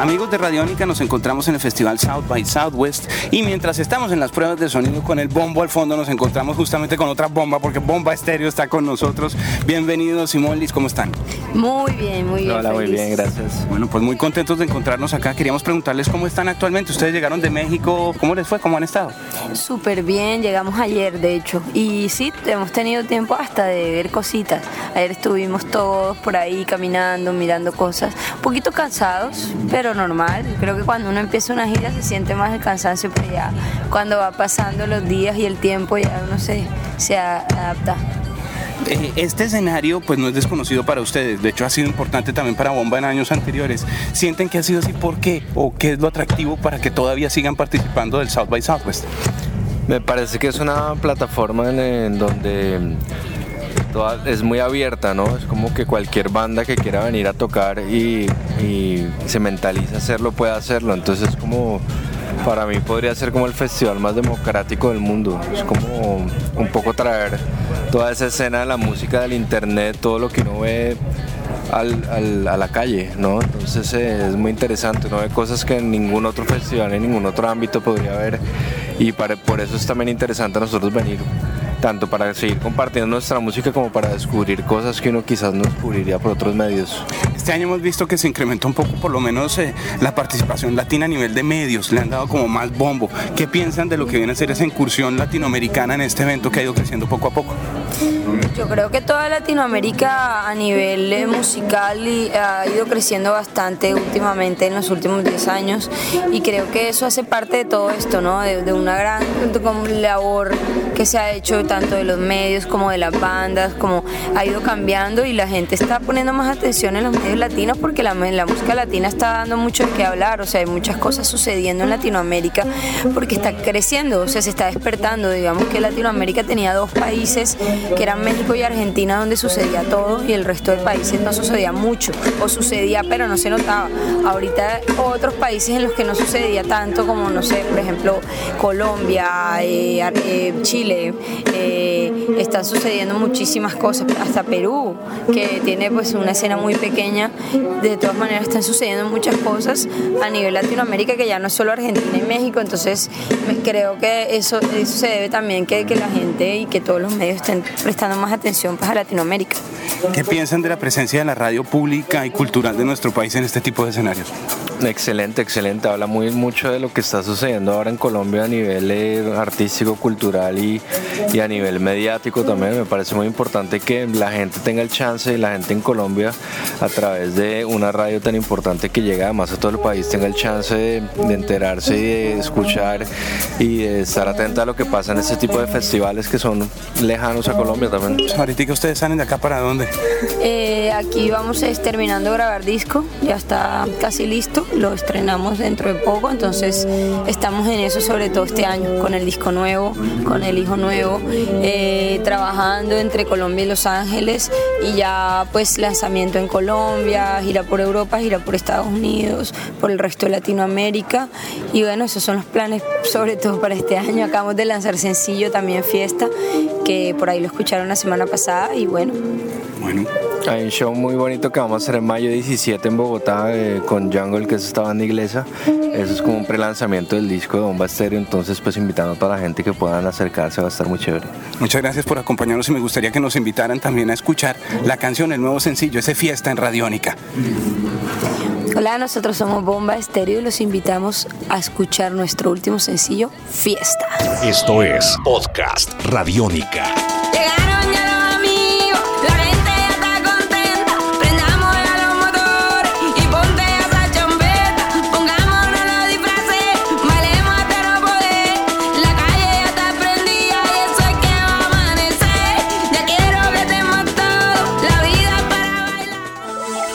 Amigos de Radiónica, nos encontramos en el Festival South by Southwest y mientras estamos en las pruebas de sonido con el bombo al fondo, nos encontramos justamente con otra bomba porque Bomba Estéreo está con nosotros. Bienvenidos, Simón Liz, ¿cómo están? Muy bien, muy bien. Hola, muy bien, gracias. Bueno, pues muy contentos de encontrarnos acá. Queríamos preguntarles cómo están actualmente. Ustedes llegaron de México, ¿cómo les fue? ¿Cómo han estado? Súper bien, llegamos ayer, de hecho. Y sí, hemos tenido tiempo hasta de ver cositas. Ayer estuvimos todos por ahí caminando, mirando cosas. Un poquito cansados, pero normal. Creo que cuando uno empieza una gira se siente más el cansancio, pero ya cuando va pasando los días y el tiempo ya uno se, se adapta. Eh, este escenario pues no es desconocido para ustedes, de hecho ha sido importante también para Bomba en años anteriores. ¿Sienten que ha sido así? ¿Por qué? ¿O qué es lo atractivo para que todavía sigan participando del South by Southwest? Me parece que es una plataforma en donde es muy abierta, ¿no? Es como que cualquier banda que quiera venir a tocar y, se mentaliza hacerlo, puede hacerlo. Entonces como, para mí podría ser como el festival más democrático del mundo. Es como un poco traer toda esa escena de la música, del internet, todo lo que uno ve a la calle, ¿no? Entonces eh, es muy interesante, uno ve cosas que en ningún otro festival, en ningún otro ámbito podría haber y por eso es también interesante a nosotros venir tanto para seguir compartiendo nuestra música como para descubrir cosas que uno quizás no descubriría por otros medios. Este año hemos visto que se incrementó un poco, por lo menos, eh, la participación latina a nivel de medios, le han dado como más bombo. ¿Qué piensan de lo que viene a ser esa incursión latinoamericana en este evento que ha ido creciendo poco a poco? Yo creo que toda Latinoamérica a nivel eh, musical ha ido creciendo bastante últimamente en los últimos 10 años y creo que eso hace parte de todo esto, ¿no? De, una gran labor que se ha hecho tanto de los medios como de las bandas, como ha ido cambiando y la gente está poniendo más atención en los medios latinos porque la, la música latina está dando mucho de qué hablar, o sea, hay muchas cosas sucediendo en Latinoamérica porque está creciendo, o sea, se está despertando, digamos que Latinoamérica tenía dos países que eran México y Argentina donde sucedía todo y el resto de países no sucedía mucho. O sucedía pero no se notaba. Ahorita otros países en los que no sucedía tanto como no sé, por ejemplo Colombia, eh, eh, Chile, eh, están sucediendo muchísimas cosas, hasta Perú que tiene pues una escena muy pequeña, de todas maneras están sucediendo muchas cosas a nivel Latinoamérica que ya no es solo Argentina y México, entonces creo que eso, eso se debe también que, que la gente y que todos los medios estén prestando más atención pues, Latinoamérica. ¿Qué piensan de la presencia de la radio pública y cultural de nuestro país en este tipo de escenarios? Excelente, excelente. Habla muy mucho de lo que está sucediendo ahora en Colombia a nivel eh, artístico, cultural y, y, a nivel mediático también. Me parece muy importante que la gente tenga el chance y la gente en Colombia a través de una radio tan importante que llega además a todo el país tenga el chance de, enterarse y de escuchar y de estar atenta a lo que pasa en este tipo de festivales que son lejanos a Colombia también. Ahorita ustedes salen de acá para dónde? Eh, aquí vamos terminando de grabar disco, ya está casi listo lo estrenamos dentro de poco, entonces estamos en eso sobre todo este año, con el disco nuevo, con el hijo nuevo, eh, trabajando entre Colombia y Los Ángeles y ya pues lanzamiento en Colombia, gira por Europa, gira por Estados Unidos, por el resto de Latinoamérica y bueno, esos son los planes sobre todo para este año. Acabamos de lanzar sencillo también Fiesta, que por ahí lo escucharon la semana pasada y bueno. Bueno. Hay un show muy bonito que vamos a hacer en mayo 17 en Bogotá eh, con Jungle, que es esta banda inglesa. Eso es como un prelanzamiento del disco de Bomba Stereo, entonces pues invitando a toda la gente que puedan acercarse, va a estar muy chévere. Muchas gracias por acompañarnos y me gustaría que nos invitaran también a escuchar la canción, el nuevo sencillo, ese fiesta en Radiónica. Hola, nosotros somos Bomba Estéreo y los invitamos a escuchar nuestro último sencillo, Fiesta. Esto es Podcast Radiónica.